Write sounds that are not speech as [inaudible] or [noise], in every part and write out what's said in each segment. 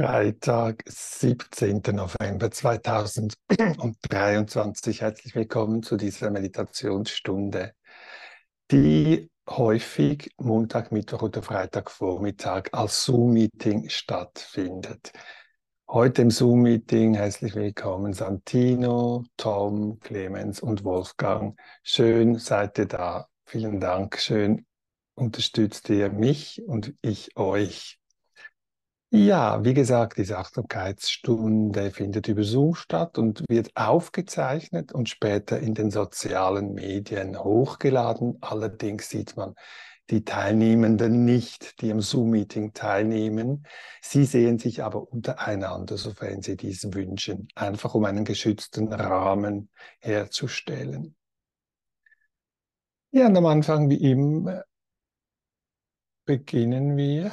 Freitag, 17. November 2023. Herzlich willkommen zu dieser Meditationsstunde, die häufig Montag, Mittwoch oder Freitagvormittag als Zoom-Meeting stattfindet. Heute im Zoom-Meeting herzlich willkommen Santino, Tom, Clemens und Wolfgang. Schön seid ihr da. Vielen Dank. Schön unterstützt ihr mich und ich euch. Ja, wie gesagt, diese Achtsamkeitsstunde findet über Zoom statt und wird aufgezeichnet und später in den sozialen Medien hochgeladen. Allerdings sieht man die Teilnehmenden nicht, die am Zoom-Meeting teilnehmen. Sie sehen sich aber untereinander, sofern sie dies wünschen, einfach um einen geschützten Rahmen herzustellen. Ja, und am Anfang wie immer beginnen wir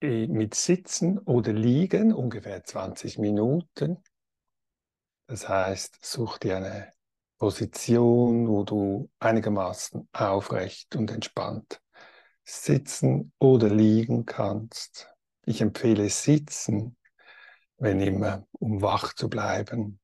mit Sitzen oder Liegen, ungefähr 20 Minuten. Das heißt, such dir eine Position, wo du einigermaßen aufrecht und entspannt sitzen oder liegen kannst. Ich empfehle Sitzen, wenn immer, um wach zu bleiben.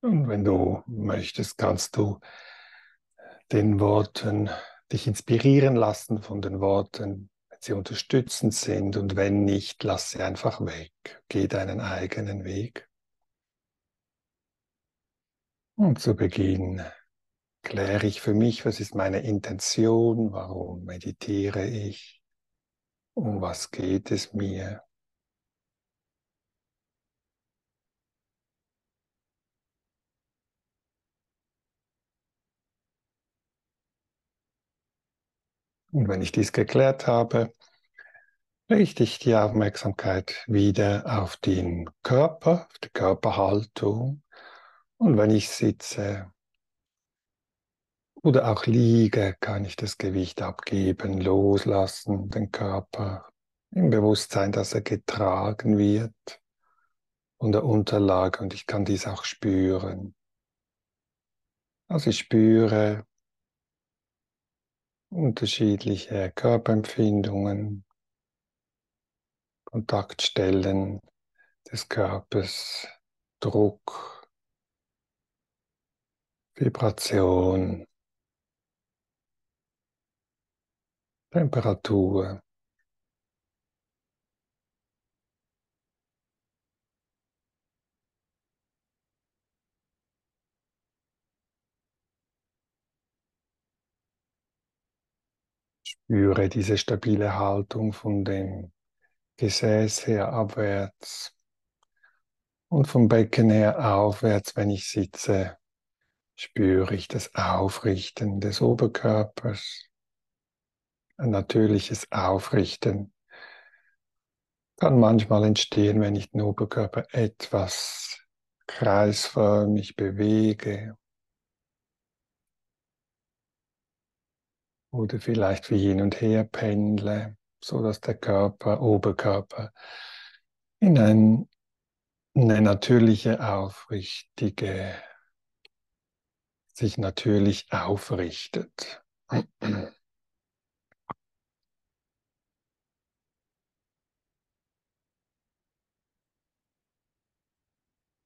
Und wenn du möchtest, kannst du den Worten dich inspirieren lassen von den Worten, wenn sie unterstützend sind und wenn nicht, lass sie einfach weg. Geh deinen eigenen Weg. Und zu Beginn kläre ich für mich, was ist meine Intention, warum meditiere ich, um was geht es mir. Und wenn ich dies geklärt habe, richte ich die Aufmerksamkeit wieder auf den Körper, auf die Körperhaltung. Und wenn ich sitze oder auch liege, kann ich das Gewicht abgeben, loslassen, den Körper im Bewusstsein, dass er getragen wird von der Unterlage und ich kann dies auch spüren. Also ich spüre, unterschiedliche Körperempfindungen, Kontaktstellen des Körpers, Druck, Vibration, Temperatur. Spüre diese stabile Haltung von dem Gesäß her abwärts und vom Becken her aufwärts, wenn ich sitze, spüre ich das Aufrichten des Oberkörpers, ein natürliches Aufrichten kann manchmal entstehen, wenn ich den Oberkörper etwas kreisförmig bewege oder vielleicht wie hin und her pendle, so dass der Körper, Oberkörper in ein, eine natürliche, aufrichtige, sich natürlich aufrichtet.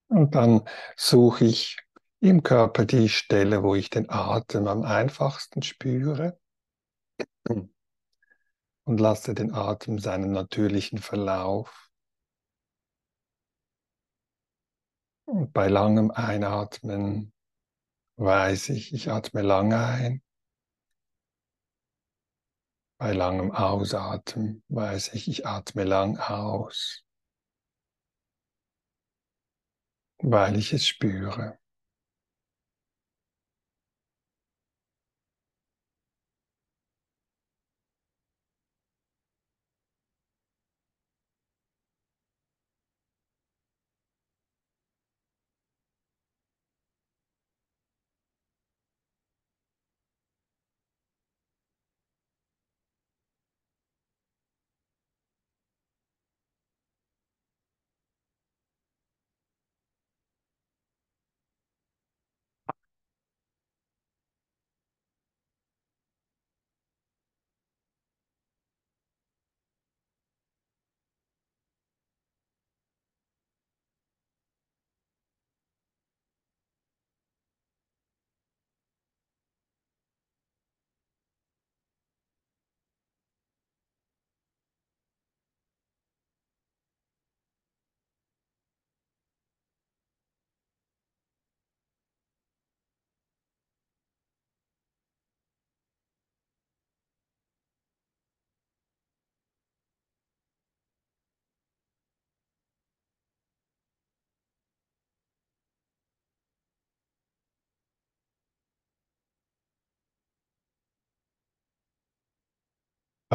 Und dann suche ich im Körper die Stelle, wo ich den Atem am einfachsten spüre und lasse den Atem seinen natürlichen Verlauf. Und bei langem Einatmen weiß ich, ich atme lange ein. Bei langem Ausatmen weiß ich, ich atme lang aus, weil ich es spüre.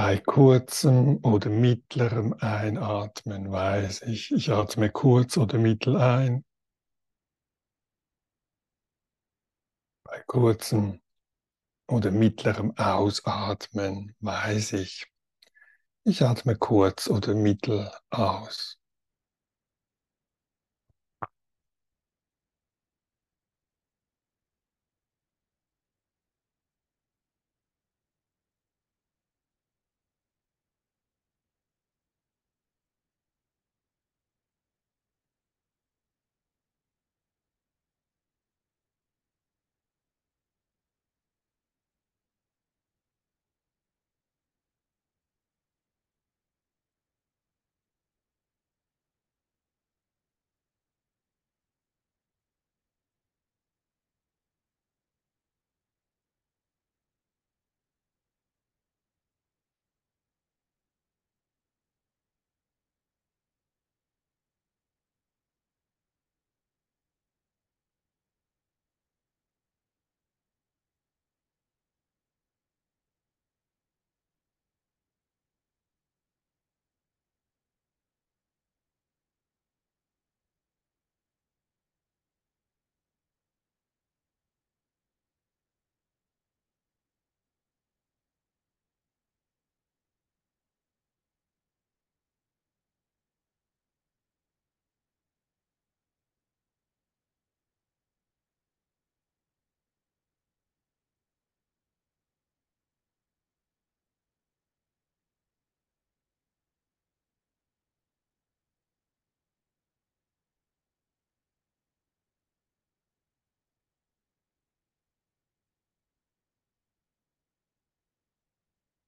Bei kurzem oder mittlerem Einatmen weiß ich, ich atme kurz oder mittel ein. Bei kurzem oder mittlerem Ausatmen weiß ich, ich atme kurz oder mittel aus.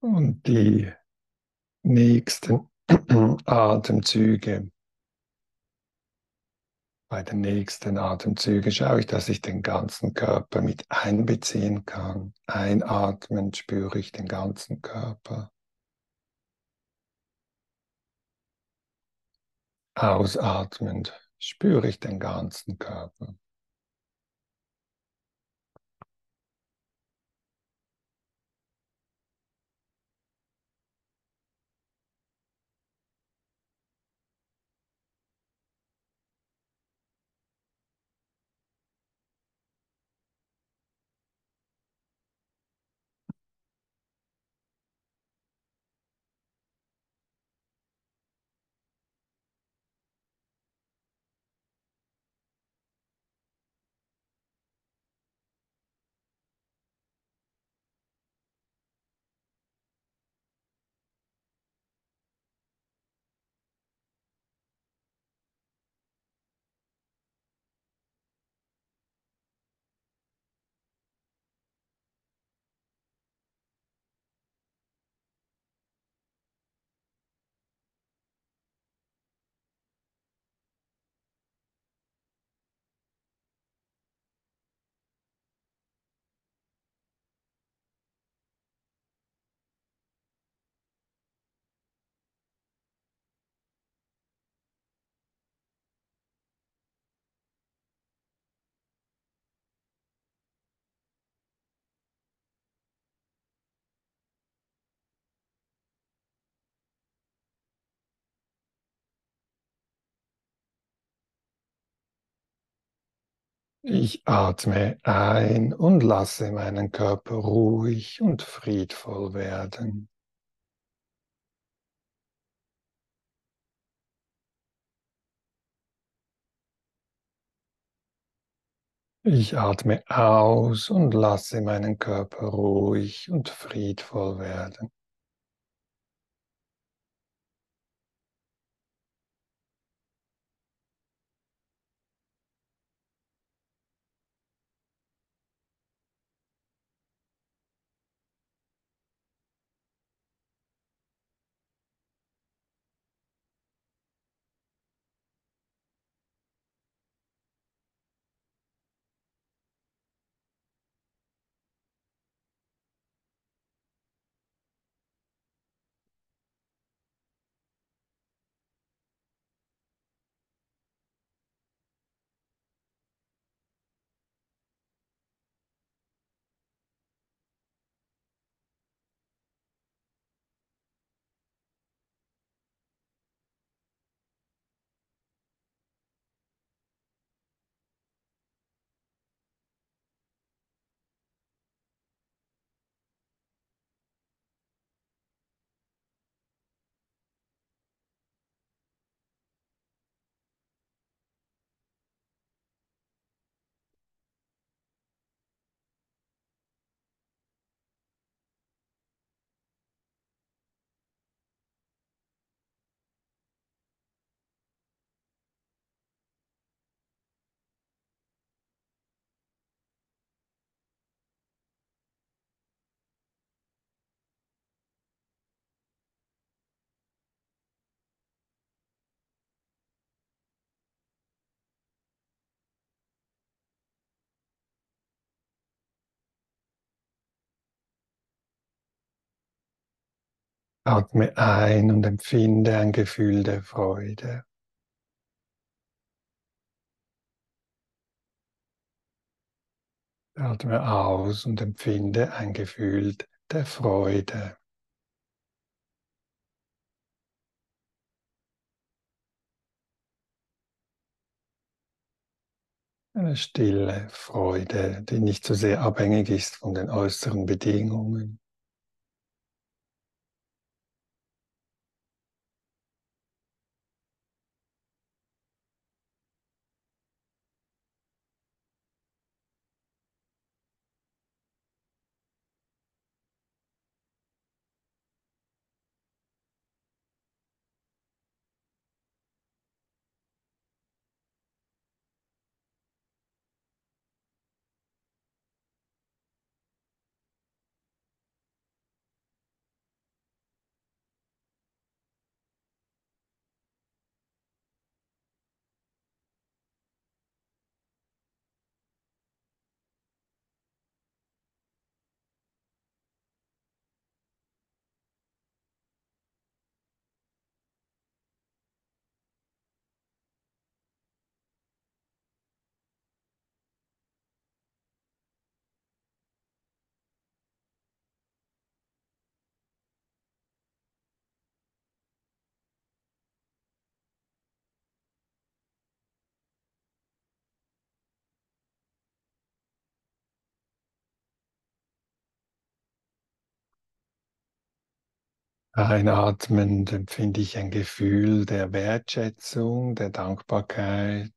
Und die nächsten [clears throat] Atemzüge. Bei den nächsten Atemzügen schaue ich, dass ich den ganzen Körper mit einbeziehen kann. Einatmend spüre ich den ganzen Körper. Ausatmend spüre ich den ganzen Körper. Ich atme ein und lasse meinen Körper ruhig und friedvoll werden. Ich atme aus und lasse meinen Körper ruhig und friedvoll werden. Atme ein und empfinde ein Gefühl der Freude. Atme aus und empfinde ein Gefühl der Freude. Eine stille Freude, die nicht so sehr abhängig ist von den äußeren Bedingungen. Einatmend empfinde ich ein Gefühl der Wertschätzung, der Dankbarkeit,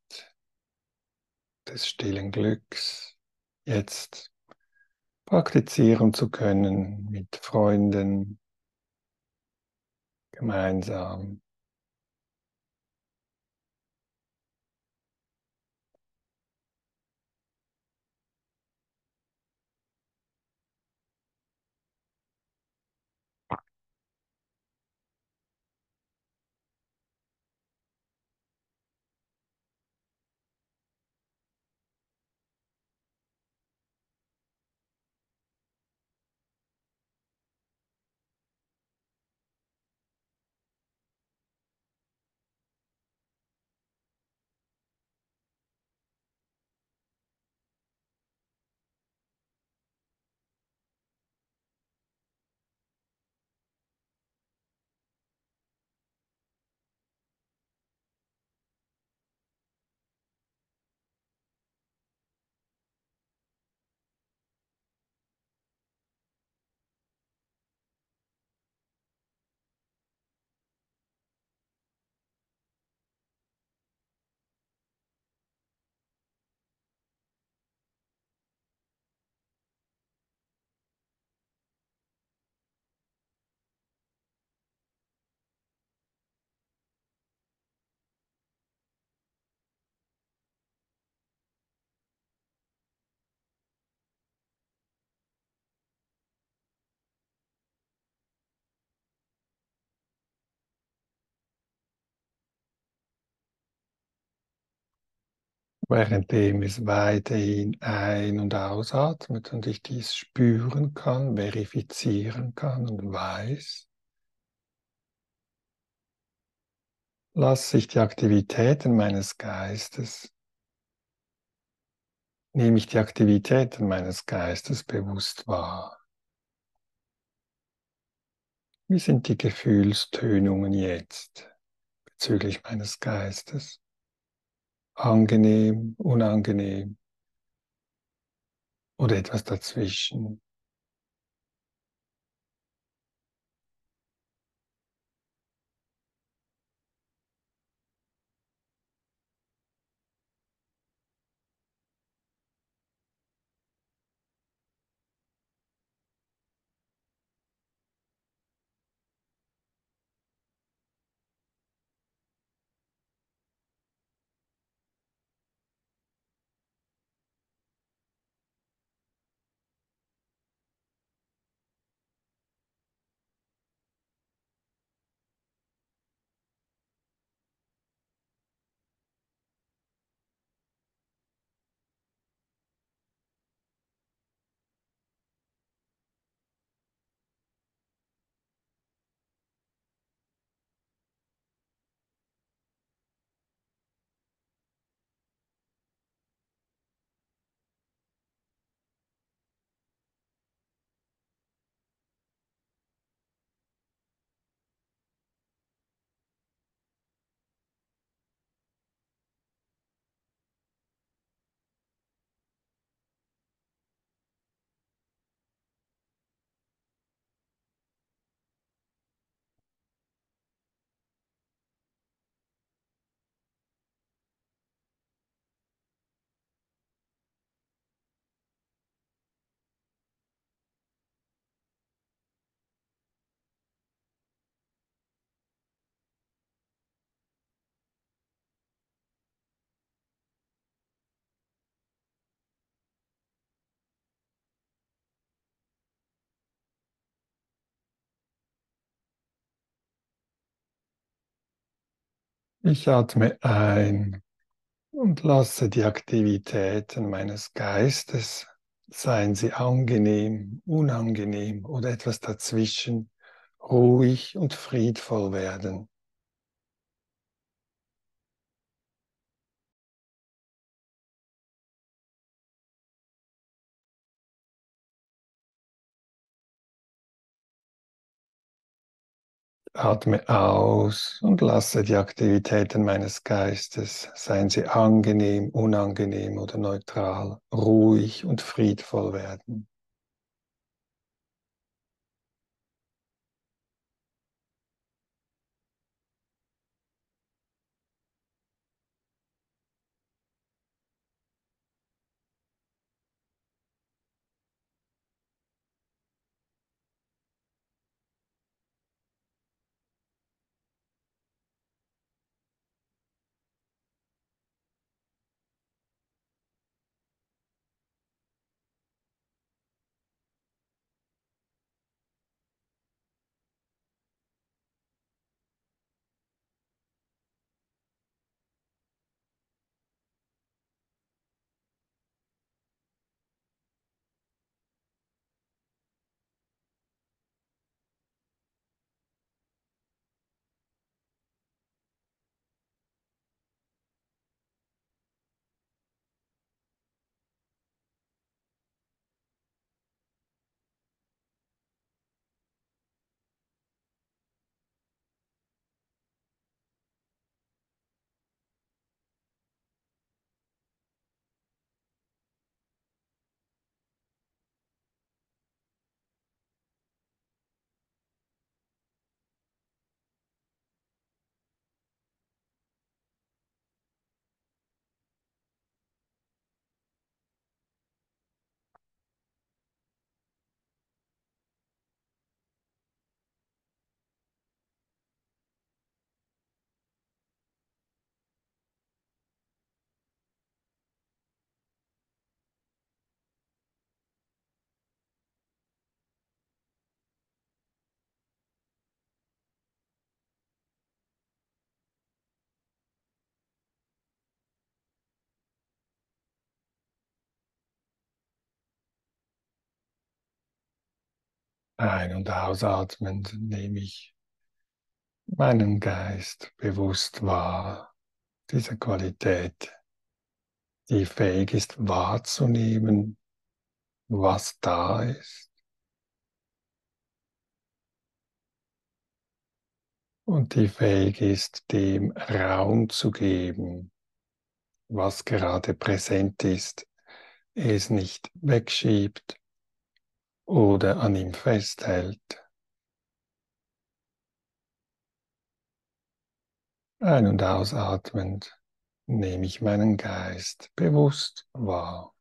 des stillen Glücks, jetzt praktizieren zu können mit Freunden gemeinsam. Währenddem es weiterhin ein- und ausatmet und ich dies spüren kann, verifizieren kann und weiß, lasse ich die Aktivitäten meines Geistes, nehme ich die Aktivitäten meines Geistes bewusst wahr. Wie sind die Gefühlstönungen jetzt bezüglich meines Geistes? Angenehm, unangenehm oder etwas dazwischen? Ich atme ein und lasse die Aktivitäten meines Geistes, seien sie angenehm, unangenehm oder etwas dazwischen, ruhig und friedvoll werden. Atme aus und lasse die Aktivitäten meines Geistes, seien sie angenehm, unangenehm oder neutral, ruhig und friedvoll werden. Ein- und ausatmend nehme ich meinen Geist bewusst wahr, diese Qualität, die fähig ist wahrzunehmen, was da ist. Und die fähig ist, dem Raum zu geben, was gerade präsent ist, es nicht wegschiebt oder an ihm festhält. Ein- und ausatmend nehme ich meinen Geist bewusst wahr.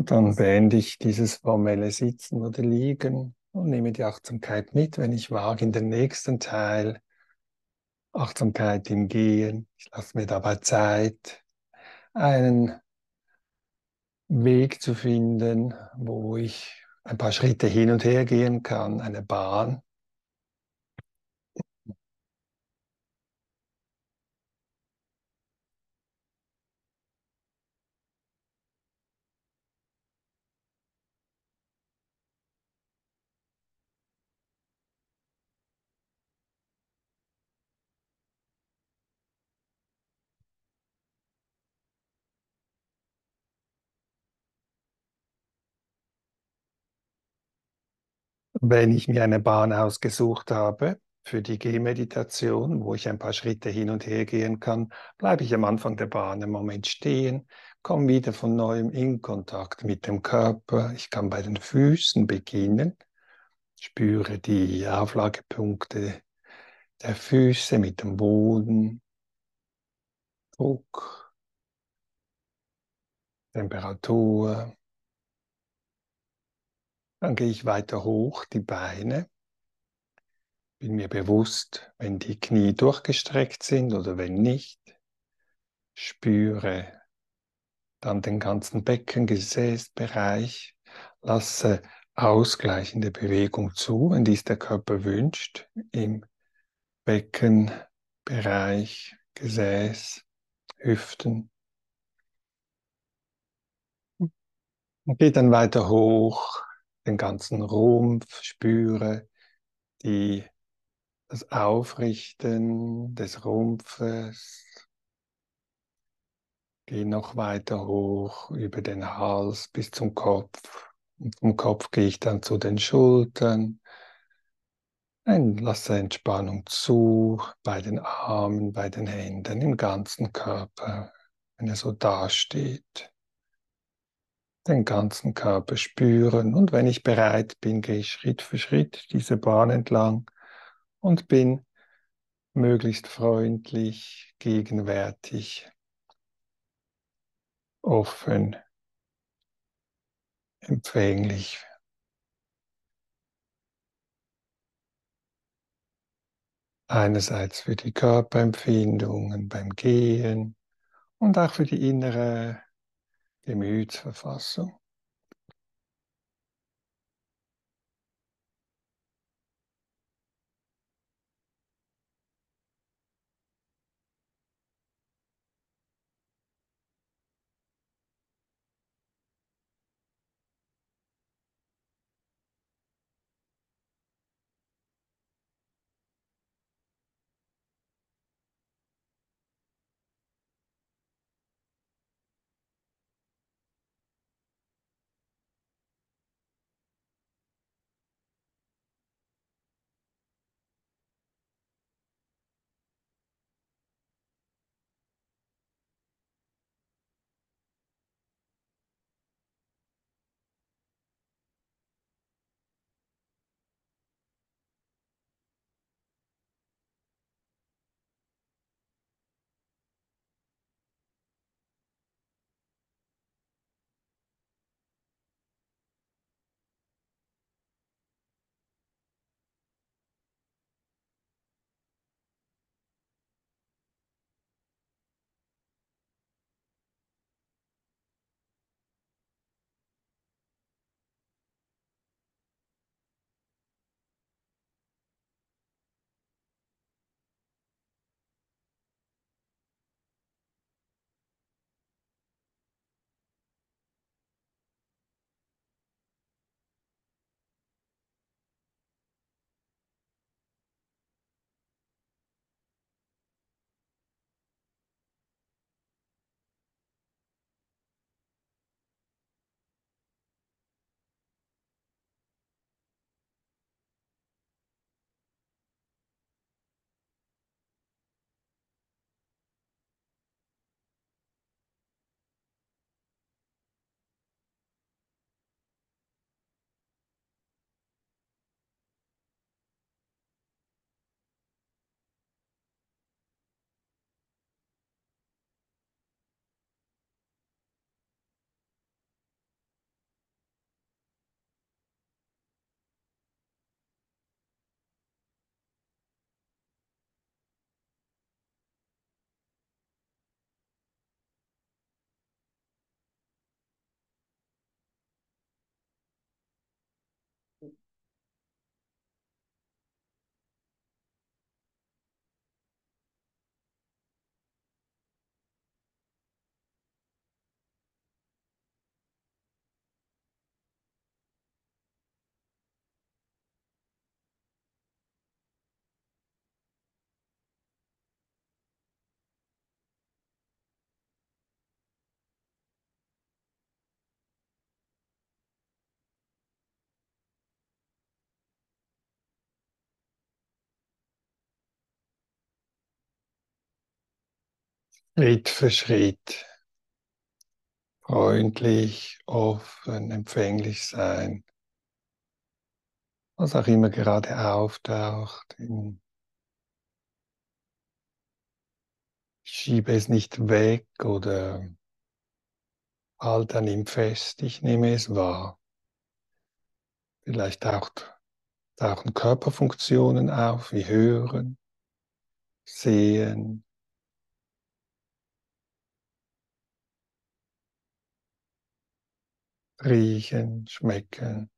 Und dann beende ich dieses formelle Sitzen oder Liegen und nehme die Achtsamkeit mit, wenn ich wage, in den nächsten Teil. Achtsamkeit im Gehen. Ich lasse mir dabei Zeit, einen Weg zu finden, wo ich ein paar Schritte hin und her gehen kann, eine Bahn. Wenn ich mir eine Bahn ausgesucht habe für die Gehmeditation, wo ich ein paar Schritte hin und her gehen kann, bleibe ich am Anfang der Bahn einen Moment stehen, komme wieder von neuem in Kontakt mit dem Körper. Ich kann bei den Füßen beginnen, spüre die Auflagepunkte der Füße mit dem Boden, Druck, Temperatur. Dann gehe ich weiter hoch, die Beine. Bin mir bewusst, wenn die Knie durchgestreckt sind oder wenn nicht. Spüre dann den ganzen Beckengesäßbereich. Lasse ausgleichende Bewegung zu, wenn dies der Körper wünscht, im Beckenbereich, Gesäß, Hüften. Und gehe dann weiter hoch, den ganzen Rumpf, spüre die, das Aufrichten des Rumpfes. Gehe noch weiter hoch über den Hals bis zum Kopf. Und vom Kopf gehe ich dann zu den Schultern. Lasse Entspannung zu bei den Armen, bei den Händen, im ganzen Körper, wenn er so dasteht den ganzen Körper spüren. Und wenn ich bereit bin, gehe ich Schritt für Schritt diese Bahn entlang und bin möglichst freundlich, gegenwärtig, offen empfänglich. Einerseits für die Körperempfindungen beim Gehen und auch für die innere Gemütsverfassung. Schritt für Schritt freundlich, offen, empfänglich sein, was auch immer gerade auftaucht. Ich schiebe es nicht weg oder halte an ihm fest, ich nehme es wahr. Vielleicht taucht, tauchen Körperfunktionen auf, wie Hören, Sehen, riechen, schmecken.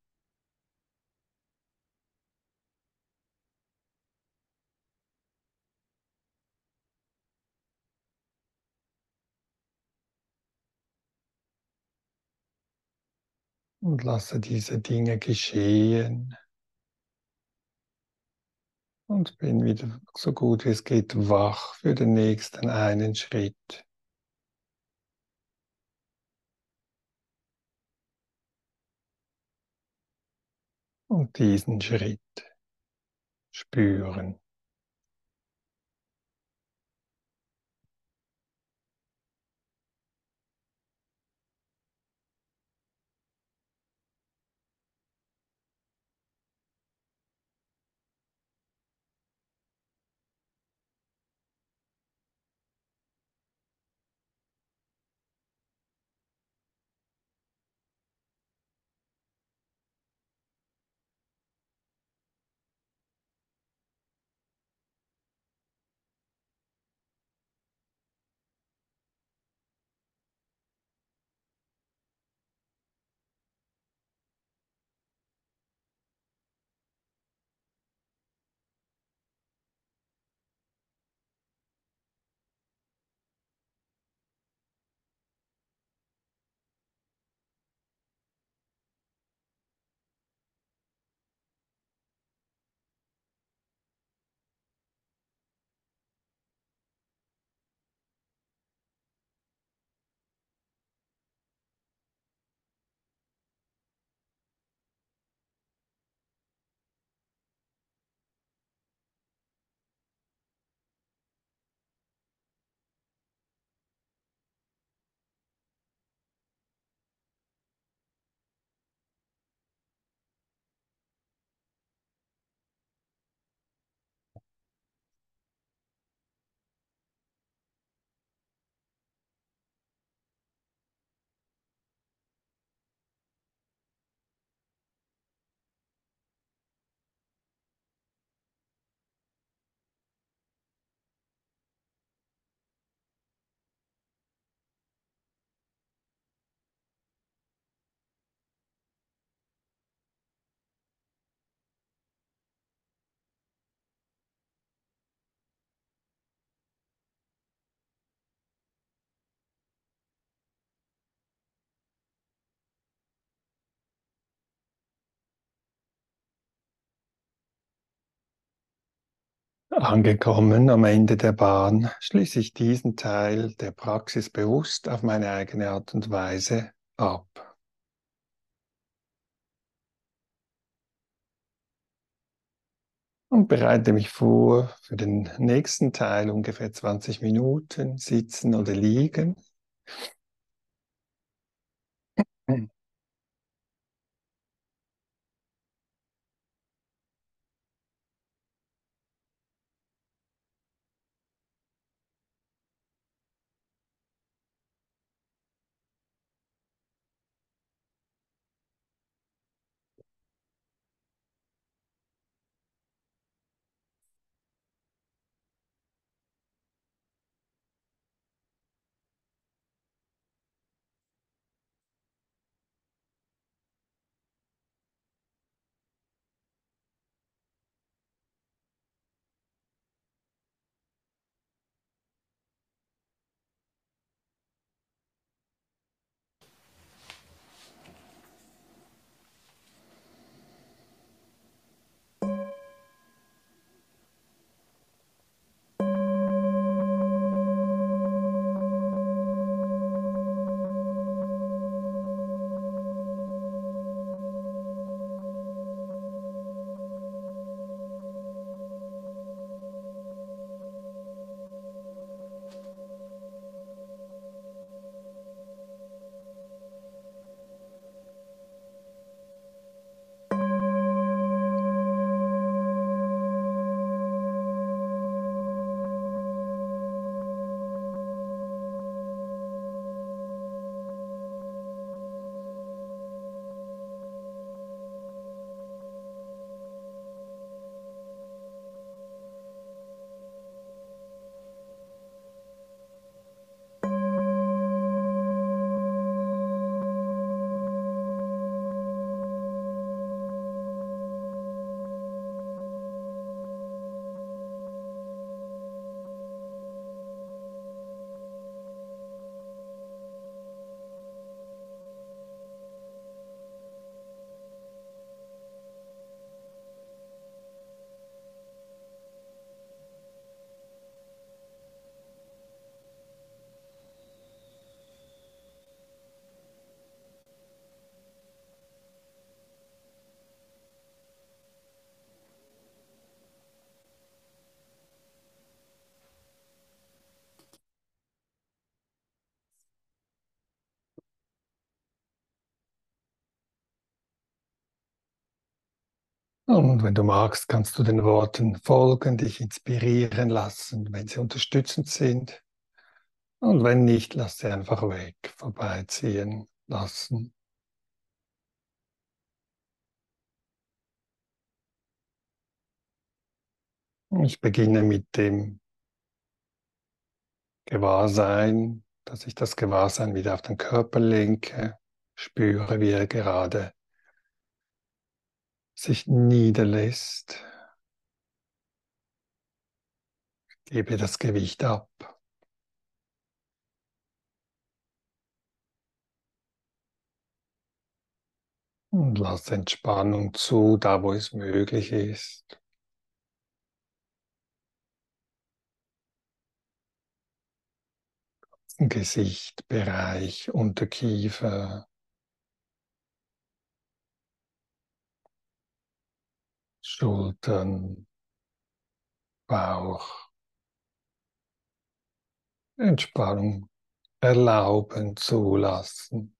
Und lasse diese Dinge geschehen. Und bin wieder so gut wie es geht wach für den nächsten einen Schritt. Und diesen Schritt spüren. Angekommen am Ende der Bahn schließe ich diesen Teil der Praxis bewusst auf meine eigene Art und Weise ab. Und bereite mich vor für den nächsten Teil, ungefähr 20 Minuten, sitzen oder liegen. Und wenn du magst, kannst du den Worten folgen, dich inspirieren lassen, wenn sie unterstützend sind. Und wenn nicht, lass sie einfach weg, vorbeiziehen lassen. Ich beginne mit dem Gewahrsein, dass ich das Gewahrsein wieder auf den Körper lenke, spüre, wie er gerade sich niederlässt. Gebe das Gewicht ab. Und lass Entspannung zu, da wo es möglich ist. Gesichtbereich, Unterkiefer, Schultern, Bauch. Entspannung erlauben, zulassen.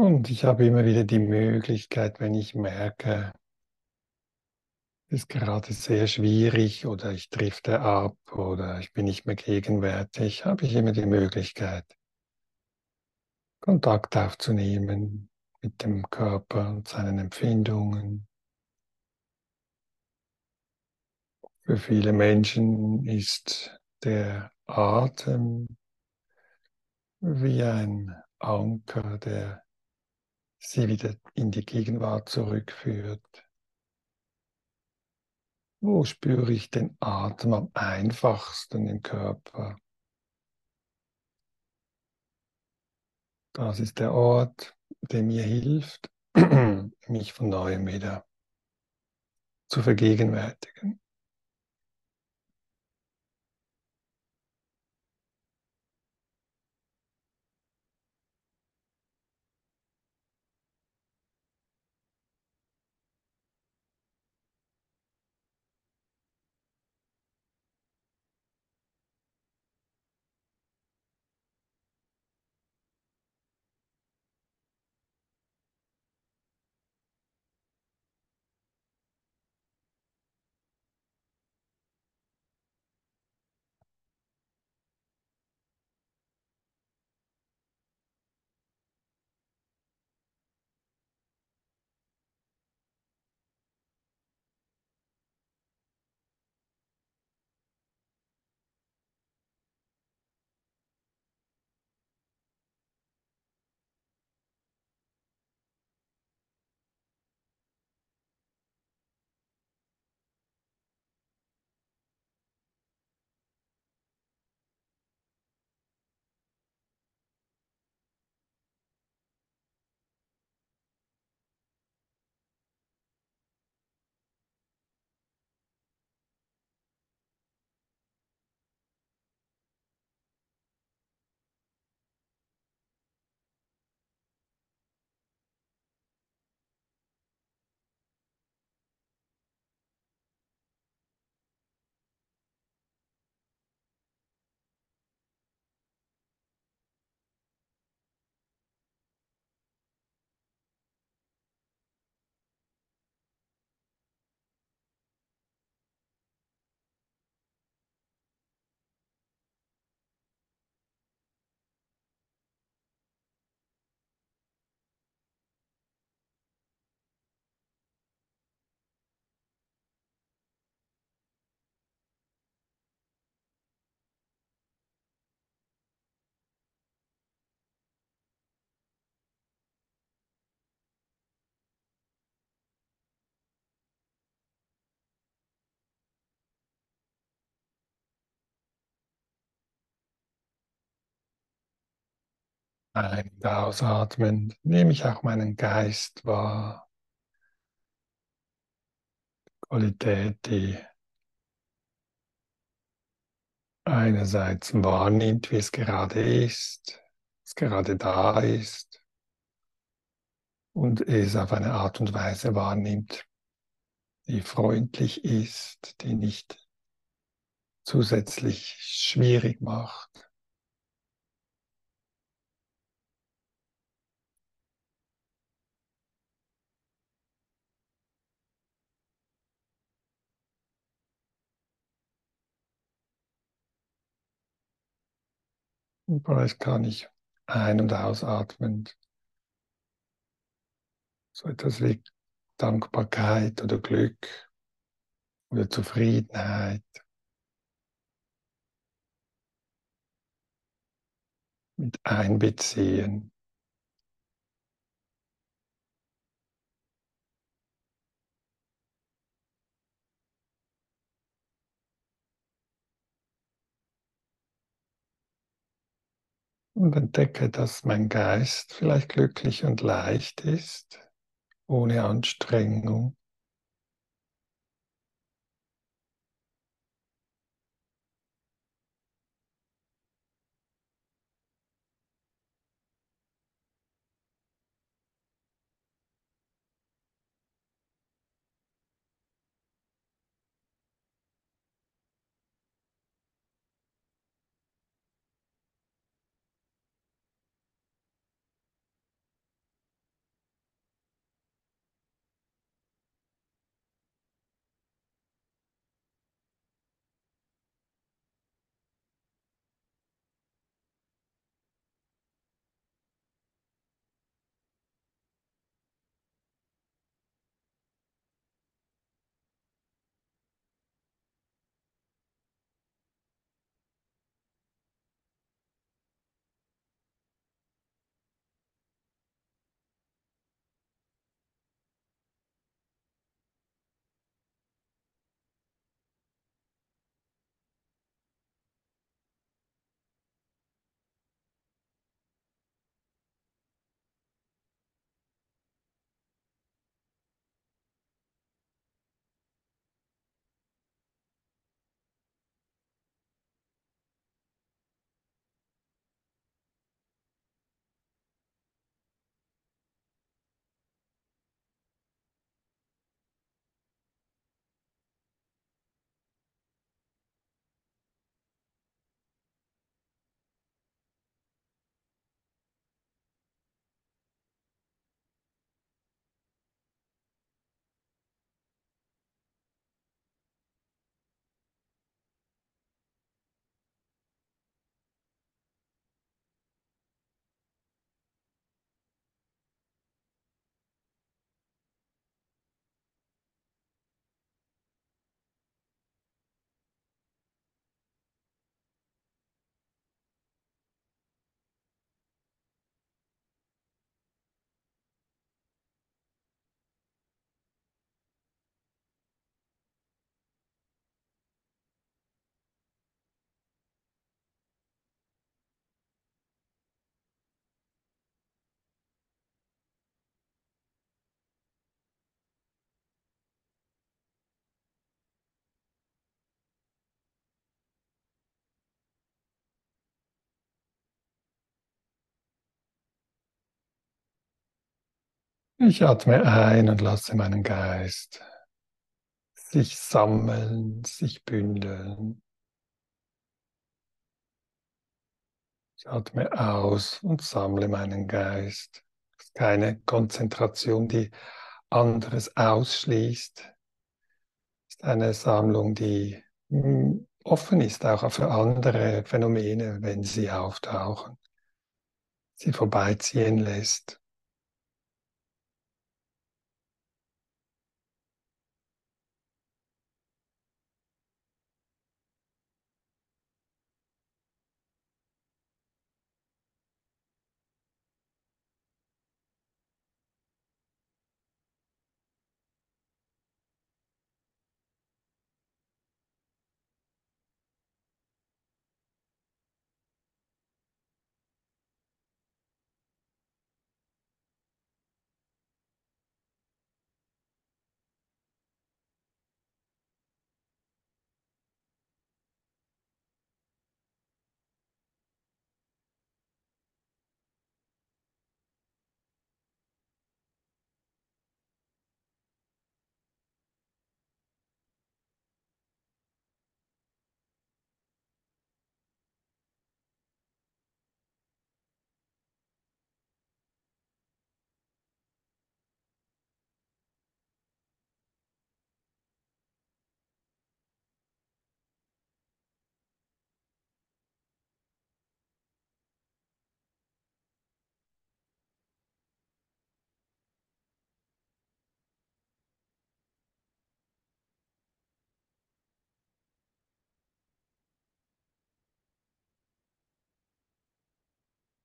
Und ich habe immer wieder die Möglichkeit, wenn ich merke, es ist gerade sehr schwierig oder ich drifte ab oder ich bin nicht mehr gegenwärtig, habe ich immer die Möglichkeit, Kontakt aufzunehmen mit dem Körper und seinen Empfindungen. Für viele Menschen ist der Atem wie ein Anker, der sie wieder in die Gegenwart zurückführt. Wo spüre ich den Atem am einfachsten im Körper? Das ist der Ort, der mir hilft, [clears throat] mich von neuem wieder zu vergegenwärtigen. Ein- und ausatmen nehme ich auch meinen Geist wahr. Qualität, die einerseits wahrnimmt, wie es gerade ist, was gerade da ist und es auf eine Art und Weise wahrnimmt, die freundlich ist, die nicht zusätzlich schwierig macht. Vielleicht kann ich ein- und ausatmend so etwas wie Dankbarkeit oder Glück oder Zufriedenheit mit einbeziehen. Und entdecke, dass mein Geist vielleicht glücklich und leicht ist, ohne Anstrengung. Ich atme ein und lasse meinen Geist sich sammeln, sich bündeln. Ich atme aus und sammle meinen Geist. Es ist keine Konzentration, die anderes ausschließt. Es ist eine Sammlung, die hm, offen ist auch für andere Phänomene, wenn sie auftauchen, sie vorbeiziehen lässt.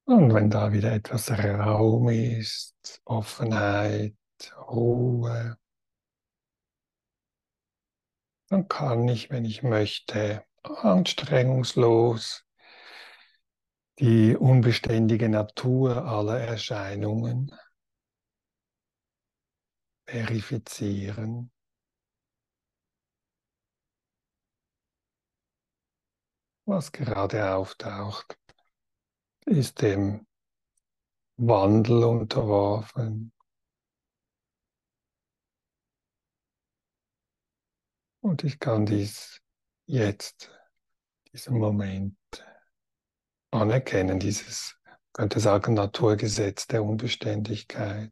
Und wenn da wieder etwas Raum ist, Offenheit, Ruhe, dann kann ich, wenn ich möchte, anstrengungslos die unbeständige Natur aller Erscheinungen verifizieren. Was gerade auftaucht, ist dem Wandel unterworfen. Und ich kann dies jetzt, diesen Moment anerkennen, dieses, könnte sagen, Naturgesetz der Unbeständigkeit.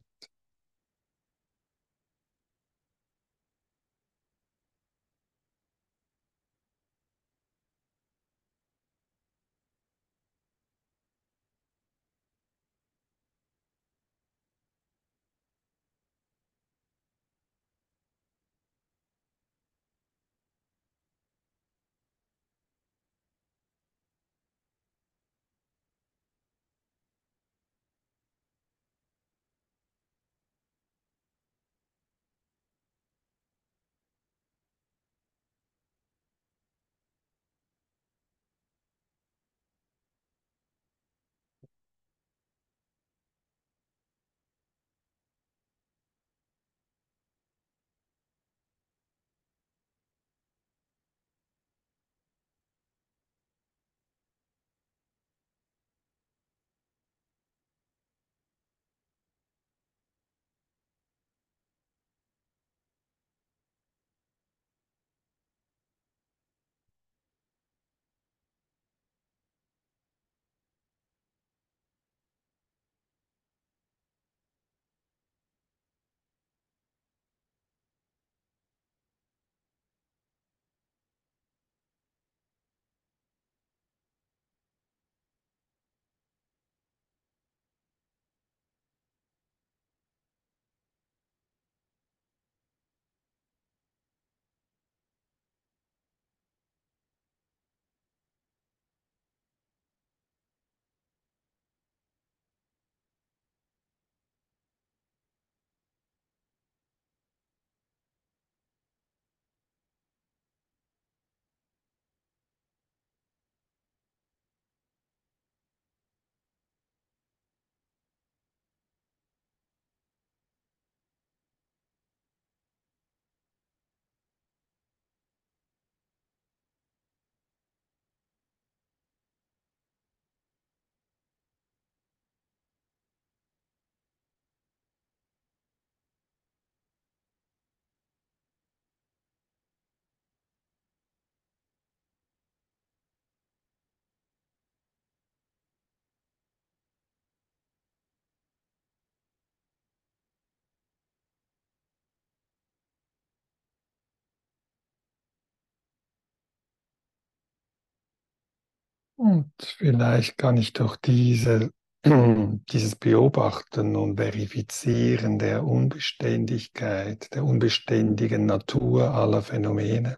Und vielleicht kann ich durch diese, [clears throat] dieses Beobachten und Verifizieren der Unbeständigkeit, der unbeständigen Natur aller Phänomene,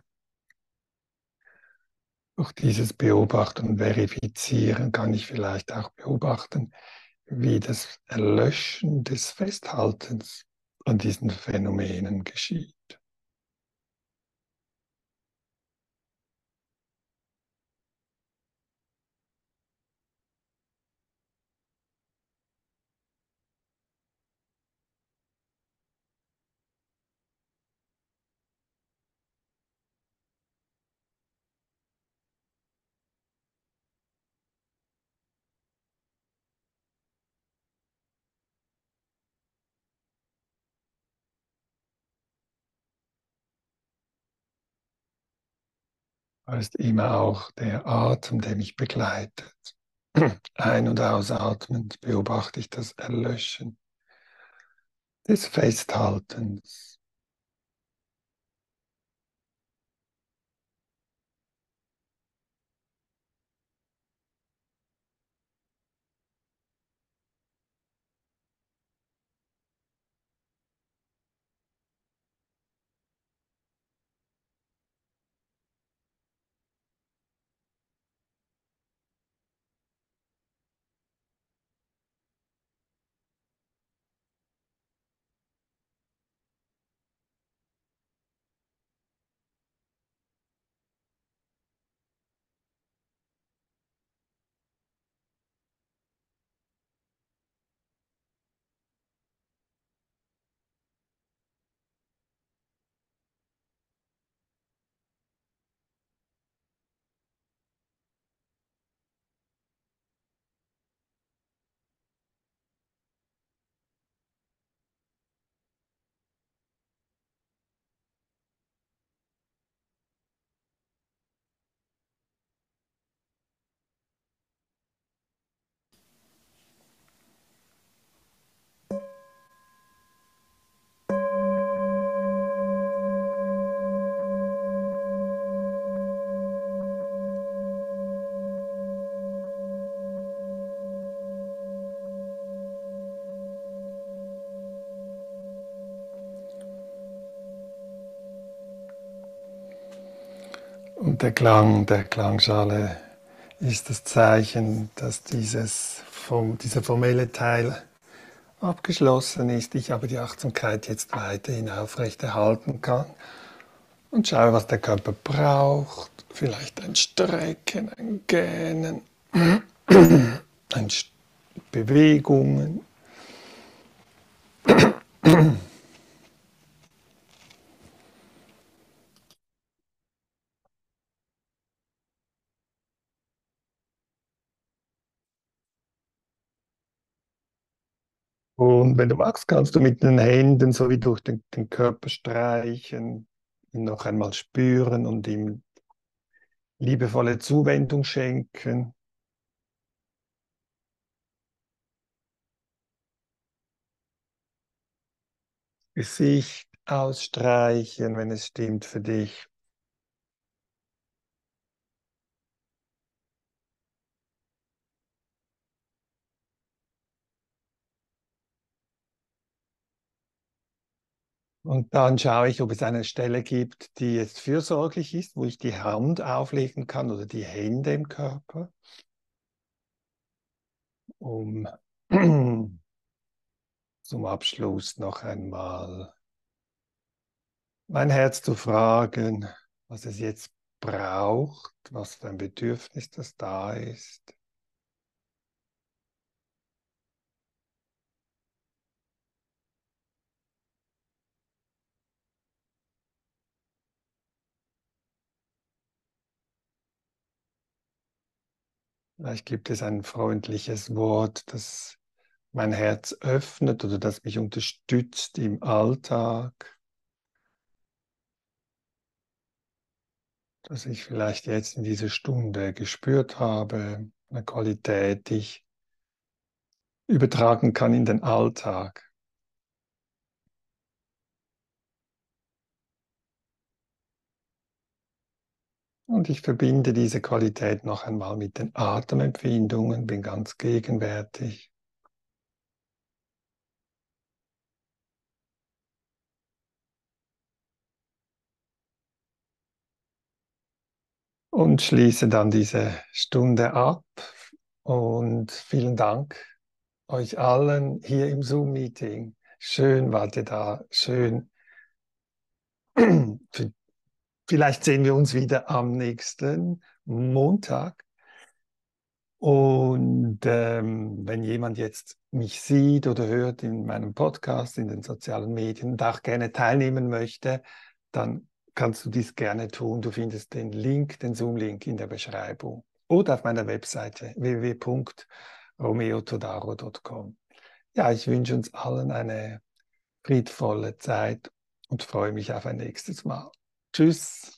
durch dieses Beobachten und Verifizieren kann ich vielleicht auch beobachten, wie das Erlöschen des Festhaltens an diesen Phänomenen geschieht. Da ist immer auch der Atem, der mich begleitet. [clears throat] Ein- und ausatmend beobachte ich das Erlöschen des Festhaltens. Und der Klang der Klangschale ist das Zeichen, dass dieses, dieser formelle Teil abgeschlossen ist, ich aber die Achtsamkeit jetzt weiterhin aufrechterhalten kann und schaue, was der Körper braucht. Vielleicht ein Strecken, ein Gähnen, [clears throat] ein Bewegungen. Wenn du magst, kannst du mit den Händen so wie durch den, den Körper streichen, ihn noch einmal spüren und ihm liebevolle Zuwendung schenken. Gesicht ausstreichen, wenn es stimmt für dich. Und dann schaue ich, ob es eine Stelle gibt, die jetzt fürsorglich ist, wo ich die Hand auflegen kann oder die Hände im Körper, um [clears throat] zum Abschluss noch einmal mein Herz zu fragen, was es jetzt braucht, was für ein Bedürfnis das da ist. Vielleicht gibt es ein freundliches Wort, das mein Herz öffnet oder das mich unterstützt im Alltag, das ich vielleicht jetzt in dieser Stunde gespürt habe, eine Qualität, die ich übertragen kann in den Alltag. Und ich verbinde diese Qualität noch einmal mit den Atemempfindungen, bin ganz gegenwärtig. Und schließe dann diese Stunde ab. Und vielen Dank euch allen hier im Zoom-Meeting. Schön wart ihr da, schön. [clears throat] Vielleicht sehen wir uns wieder am nächsten Montag. Und ähm, wenn jemand jetzt mich sieht oder hört in meinem Podcast, in den sozialen Medien und auch gerne teilnehmen möchte, dann kannst du dies gerne tun. Du findest den Link, den Zoom-Link in der Beschreibung oder auf meiner Webseite www.romeotodaro.com. Ja, ich wünsche uns allen eine friedvolle Zeit und freue mich auf ein nächstes Mal. Tschüss.